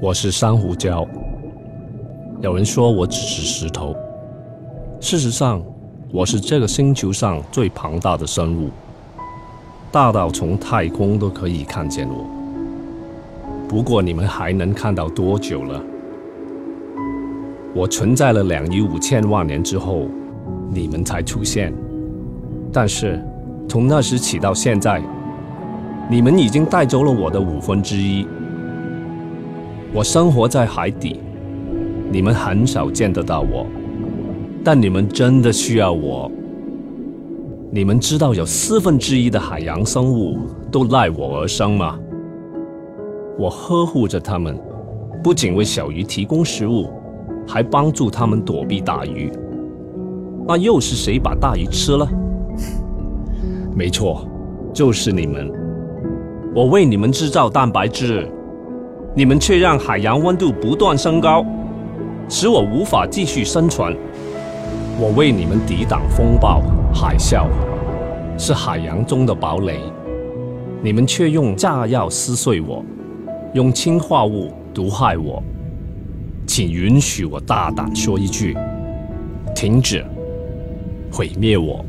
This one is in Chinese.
我是珊瑚礁。有人说我只是石头，事实上，我是这个星球上最庞大的生物，大到从太空都可以看见我。不过你们还能看到多久了？我存在了两亿五千万年之后，你们才出现。但是从那时起到现在，你们已经带走了我的五分之一。我生活在海底，你们很少见得到我，但你们真的需要我。你们知道有四分之一的海洋生物都赖我而生吗？我呵护着它们，不仅为小鱼提供食物，还帮助它们躲避大鱼。那又是谁把大鱼吃了？没错，就是你们。我为你们制造蛋白质。你们却让海洋温度不断升高，使我无法继续生存。我为你们抵挡风暴、海啸，是海洋中的堡垒。你们却用炸药撕碎我，用氰化物毒害我。请允许我大胆说一句：停止，毁灭我。